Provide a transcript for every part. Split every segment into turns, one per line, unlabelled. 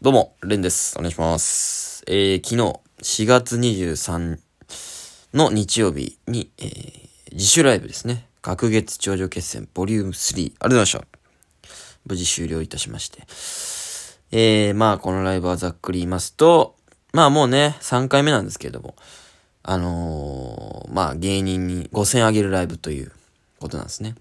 どうも、レンです。お願いします。えー、昨日、4月23の日曜日に、えー、自主ライブですね。隔月頂上決戦ボリューム3。ありがとうございました。無事終了いたしまして。えー、まあ、このライブはざっくり言いますと、まあもうね、3回目なんですけれども、あのー、まあ芸人に5000あげるライブということなんですね。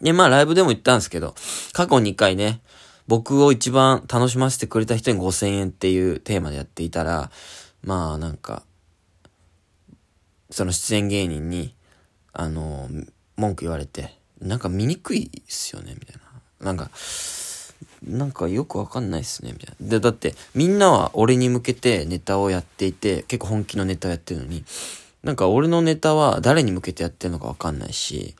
で、まあライブでも言ったんですけど、過去2回ね、僕を一番楽しませてくれた人に5000円っていうテーマでやっていたら、まあなんか、その出演芸人に、あの、文句言われて、なんか見にくいっすよね、みたいな。なんか、なんかよくわかんないっすね、みたいな。で、だって、みんなは俺に向けてネタをやっていて、結構本気のネタをやってるのに、なんか俺のネタは誰に向けてやってるのかわかんないし、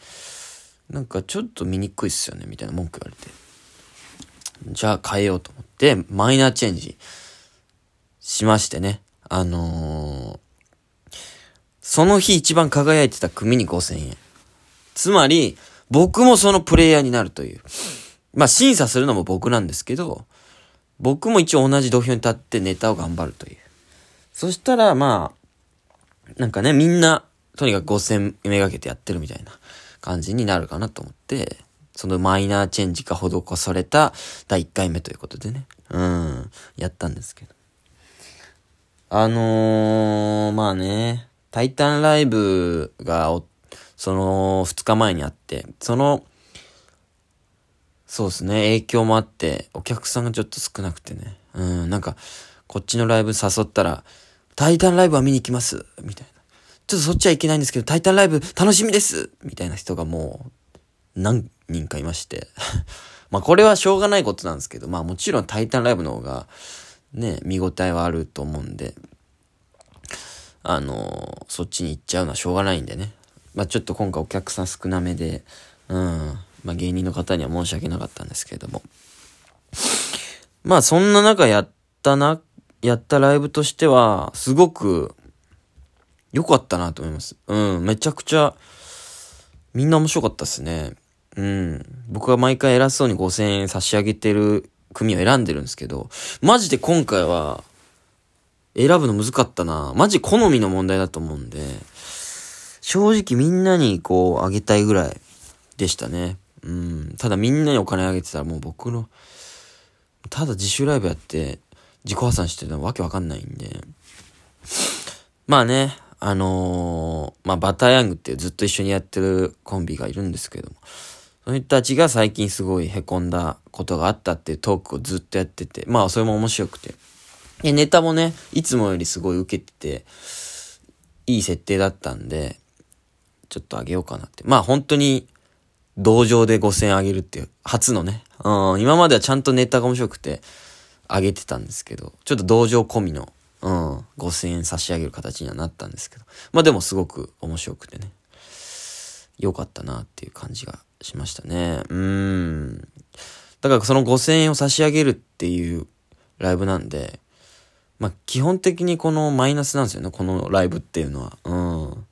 なんかちょっと見にくいっすよね、みたいな文句言われて。じゃあ変えようと思って、マイナーチェンジしましてね。あのー、その日一番輝いてた組に5000円。つまり、僕もそのプレイヤーになるという。まあ審査するのも僕なんですけど、僕も一応同じ土俵に立ってネタを頑張るという。そしたら、まあ、なんかね、みんな、とにかく5000めがけてやってるみたいな感じになるかなと思って、そのマイナーチェンジが施された第1回目ということでね。うん。やったんですけど。あのー、まあね、タイタンライブが、その2日前にあって、その、そうですね、影響もあって、お客さんがちょっと少なくてね。うん、なんか、こっちのライブ誘ったら、タイタンライブは見に行きますみたいな。ちょっとそっちは行けないんですけど、タイタンライブ楽しみですみたいな人がもう、何人かいまして。まあこれはしょうがないことなんですけど、まあもちろんタイタンライブの方が、ね、見応えはあると思うんで、あのそっちに行っちゃうのはしょうがないんでね。まあちょっと今回お客さん少なめで、うん、まあ芸人の方には申し訳なかったんですけれども。まあそんな中やったな、やったライブとしては、すごく良かったなと思います。うん、めちゃくちゃ、みんな面白かったっすね。うん。僕は毎回偉そうに5000円差し上げてる組を選んでるんですけど、マジで今回は、選ぶの難かったな。マジ好みの問題だと思うんで、正直みんなにこう、あげたいぐらいでしたね。うん。ただみんなにお金あげてたらもう僕の、ただ自主ライブやって、自己破産してるのわけわかんないんで。まあね、あのー、まあバターヤングってずっと一緒にやってるコンビがいるんですけども、その人たちが最近すごい凹んだことがあったっていうトークをずっとやってて、まあそれも面白くて。で、ネタもね、いつもよりすごい受けてて、いい設定だったんで、ちょっとあげようかなって。まあ本当に、同情で5000円あげるっていう、初のね。うん、今まではちゃんとネタが面白くて、あげてたんですけど、ちょっと同情込みの、うん、5000円差し上げる形にはなったんですけど。まあでもすごく面白くてね。良かったなっていう感じがしましたね。うん。だからその5000円を差し上げるっていうライブなんで、まあ基本的にこのマイナスなんですよね、このライブっていうのは。うん。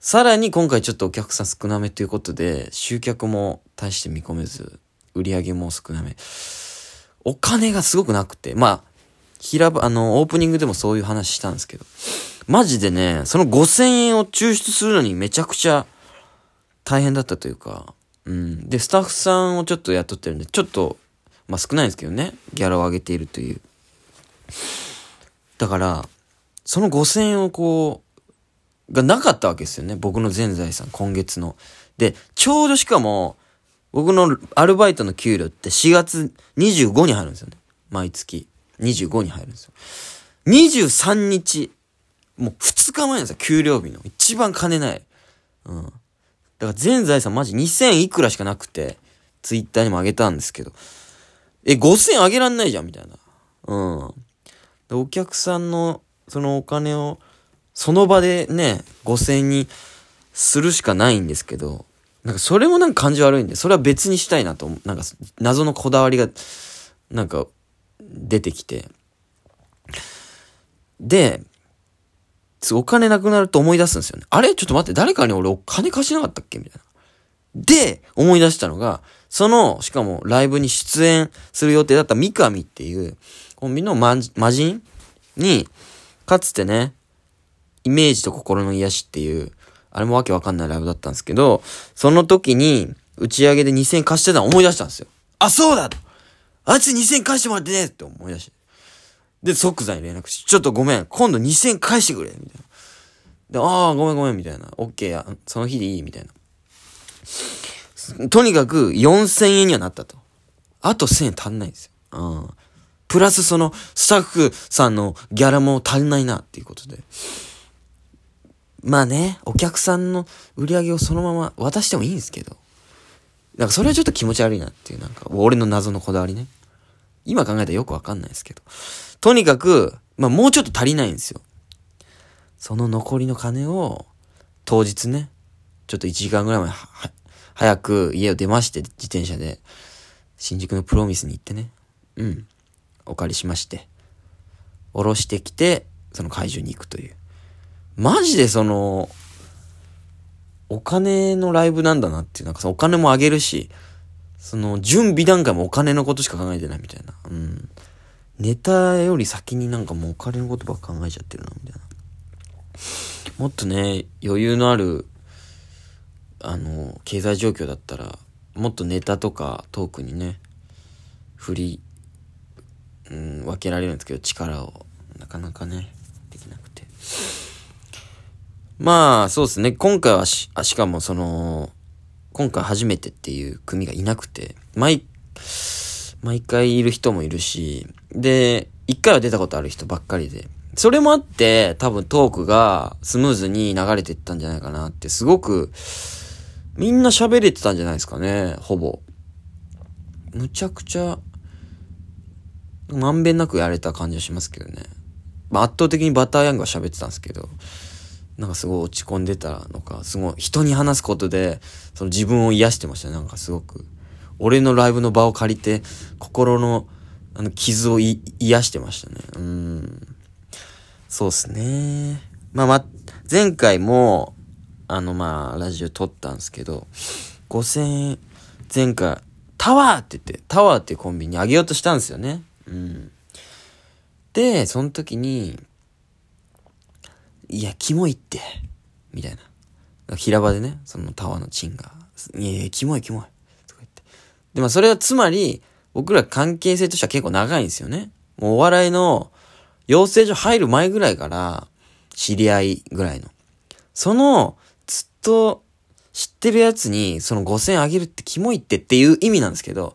さらに今回ちょっとお客さん少なめということで、集客も大して見込めず、売り上げも少なめ。お金がすごくなくて、まあ、平場、あの、オープニングでもそういう話したんですけど、マジでね、その5000円を抽出するのにめちゃくちゃ大変だったというか、うん。で、スタッフさんをちょっと雇ってるんで、ちょっと、まあ少ないんですけどね、ギャラを上げているという。だから、その5000円をこう、がなかったわけですよね。僕の全財産、今月の。で、ちょうどしかも、僕のアルバイトの給料って4月25に入るんですよね。毎月。25に入るんですよ。23日、もう2日前なんですよ、給料日の。一番金ない。うん。だから全財産マジ2000いくらしかなくて、ツイッターにもあげたんですけど、え、5000あげらんないじゃん、みたいな。うん。でお客さんの、そのお金を、その場でね、5000にするしかないんですけど、なんかそれもなんか感じ悪いんで、それは別にしたいなと、なんか謎のこだわりが、なんか出てきて。で、お金なくなると思い出すんですよね。あれ？ちょっと待って、誰かに俺お金貸しなかったっけ？みたいな。で、思い出したのが、その、しかもライブに出演する予定だった三上っていうコンビの魔人に、かつてね、イメージと心の癒しっていう、あれもわけわかんないライブだったんですけど、その時に、打ち上げで2000円貸してたの思い出したんですよ。あ、そうだとあいつ2000円返してもらってねって思い出して。で、即座に連絡し、ちょっとごめん、今度2000円返してくれみたいな。で、ああ、ごめんごめん、みたいな。オッケーや、その日でいい、みたいな。とにかく4000円にはなったと。あと1000円足んないんですよ。うん。プラスその、スタッフさんのギャラも足んないな、っていうことで。まあね、お客さんの売り上げをそのまま渡してもいいんですけど。なんかそれはちょっと気持ち悪いなっていう、なんか、俺の謎のこだわりね。今考えたらよくわかんないですけど。とにかく、まあもうちょっと足りないんですよ。その残りの金を、当日ね、ちょっと1時間ぐらい前は、早く家を出まして、自転車で、新宿のプロミスに行ってね、うん、お借りしまして、下ろしてきて、その会場に行くという。マジでその、お金のライブなんだなっていう、なんかそのお金もあげるし、その準備段階もお金のことしか考えてないみたいな。うん。ネタより先になんかもうお金のことばっか考えちゃってるな、みたいな。もっとね、余裕のある、あの、経済状況だったら、もっとネタとかトークにね、振り、うん、分けられるんですけど、力を、なかなかね、できなくて。まあ、そうですね。今回はし、あしかもその、今回初めてっていう組がいなくて、毎、毎回いる人もいるし、で、一回は出たことある人ばっかりで、それもあって、多分トークがスムーズに流れていったんじゃないかなって、すごく、みんな喋れてたんじゃないですかね、ほぼ。むちゃくちゃ、まんべんなくやれた感じはしますけどね。まあ、圧倒的にバターヤングは喋ってたんですけど、なんかすごい落ち込んでたのか、すごい人に話すことで、その自分を癒してましたね。なんかすごく。俺のライブの場を借りて、心の、あの、傷を癒してましたね。うん。そうっすね。まあま、前回も、あのまあ、ラジオ撮ったんですけど、5000円、前回、タワーって言って、タワーっていうコンビニあげようとしたんですよね。うん。で、その時に、いや、キモいって、みたいな。平場でね、そのタワーのチンが、いやいや、キモいキモい。で、まあそれはつまり、僕ら関係性としては結構長いんですよね。もうお笑いの養成所入る前ぐらいから、知り合いぐらいの。その、ずっと知ってるやつに、その5000円あげるってキモいってっていう意味なんですけど、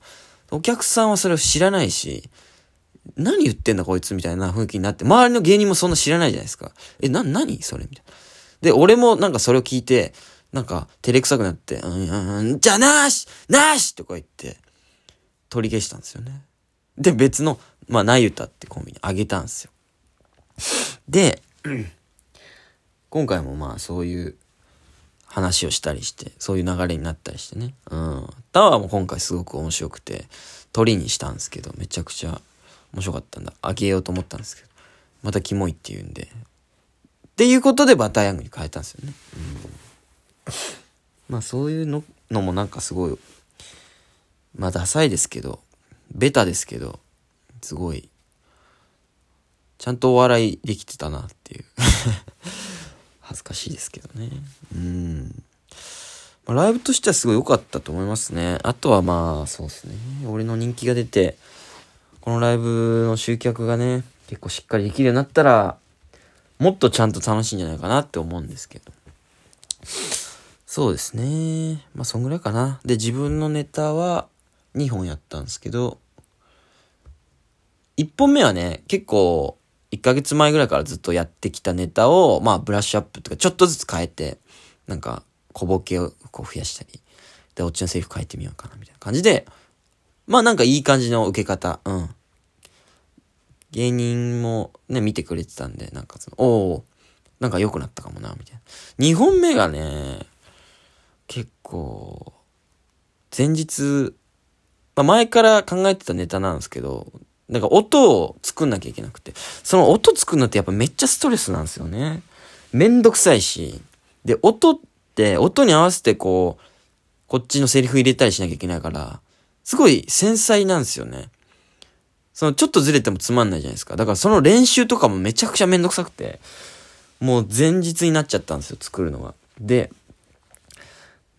お客さんはそれを知らないし、何言ってんだこいつみたいな雰囲気になって、周りの芸人もそんな知らないじゃないですか。え、な、何それみたいな。で、俺もなんかそれを聞いて、なんか、照れくさくなって、うん、うん、じゃなしなしとか言って、取り消したんですよね。で、別の、まあ、なゆたってコンビにあげたんですよ。で、今回もまあそういう話をしたりして、そういう流れになったりしてね。うん。タワーも今回すごく面白くて、鳥にしたんですけど、めちゃくちゃ面白かったんだ。あげようと思ったんですけど、またキモいって言うんで。っていうことでバターヤングに変えたんですよね。うん。まあそういうののもなんかすごい、まあダサいですけど、ベタですけど、すごいちゃんとお笑いできてたなっていう 恥ずかしいですけどね。うん。まあ、ライブとしてはすごい良かったと思いますね。あとはまあ、そうですね。俺の人気が出て、このライブの集客がね、結構しっかりできるようになったら、もっとちゃんと楽しいんじゃないかなって思うんですけど。そうですね。まあ、そんぐらいかな。で、自分のネタは2本やったんですけど、1本目はね、結構、1ヶ月前ぐらいからずっとやってきたネタを、まあ、ブラッシュアップとか、ちょっとずつ変えて、なんか、小ボケをこう増やしたり、で、オッチのセリフ変えてみようかな、みたいな感じで、まあなんかいい感じの受け方、うん。芸人もね、見てくれてたんで、なんかその、おおなんか良くなったかもな、みたいな。2本目がね、結構、前日、まあ前から考えてたネタなんですけど、なんか音を作んなきゃいけなくて。その音作るのってやっぱめっちゃストレスなんですよね。めんどくさいし。で、音って、音に合わせてこう、こっちのセリフ入れたりしなきゃいけないから、すごい繊細なんですよね。そのちょっとずれてもつまんないじゃないですか。だからその練習とかもめちゃくちゃめんどくさくて、もう前日になっちゃったんですよ、作るのが。で、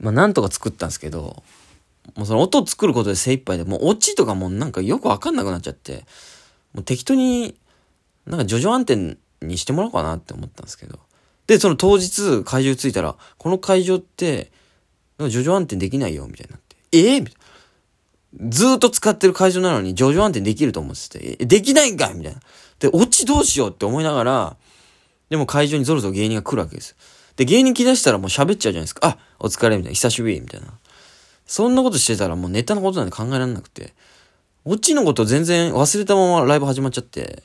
まあなんとか作ったんですけど、もうその音を作ることで精一杯で、もうオチとかもなんかよくわかんなくなっちゃって、もう適当に、なんか叙々暗転にしてもらおうかなって思ったんですけど。で、その当日会場着いたら、この会場って、なんか叙々暗転できないよ、みたいになって。ええみたいな。ずーっと使ってる会場なのに、叙々暗転できると思ってて、え、できないんかい？みたいな。で、オチどうしようって思いながら、でも会場にぞろぞろ芸人が来るわけですよ。で、芸人来だしたらもう喋っちゃうじゃないですか。あ、お疲れ、みたいな。久しぶり、みたいな。そんなことしてたらもうネタのことなんて考えられなくて、オチのこと全然忘れたままライブ始まっちゃって、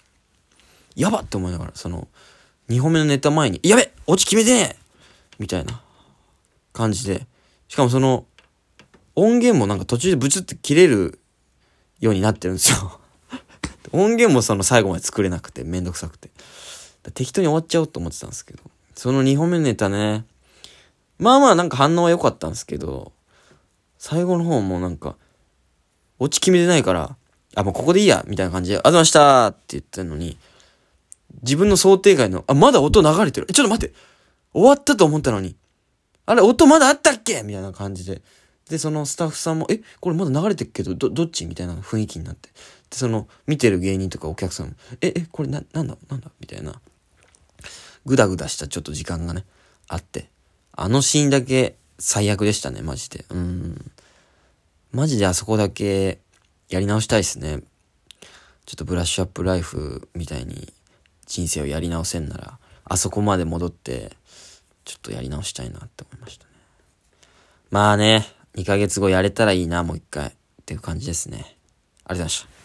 やばって思いながら、その、2本目のネタ前に、やべオチ決めてねみたいな感じで。しかもその、音源もなんか途中でブツって切れるようになってるんですよ。音源もその最後まで作れなくて、めんどくさくて。適当に終わっちゃおうと思ってたんですけど。その2本目のネタね、まあまあなんか反応は良かったんですけど、最後の方もなんか、オチ決めてないから、あ、もうここでいいや、みたいな感じで、あざましたって言ってんのに、自分の想定外の、あ、まだ音流れてる。え、ちょっと待って。終わったと思ったのに。あれ、音まだあったっけ？みたいな感じで。で、そのスタッフさんも、え、これまだ流れてるけ？ど、ど、どっち？みたいな雰囲気になって。で、その、見てる芸人とかお客さんも、え、え、これな、なんだ？なんだ？みたいな。ぐだぐだしたちょっと時間がね、あって。あのシーンだけ最悪でしたね、マジで。うん。マジであそこだけやり直したいですね。ちょっとブラッシュアップライフみたいに人生をやり直せんなら、あそこまで戻って、ちょっとやり直したいなって思いましたね。まあね、2ヶ月後やれたらいいな、もう一回。っていう感じですね。ありがとうございました。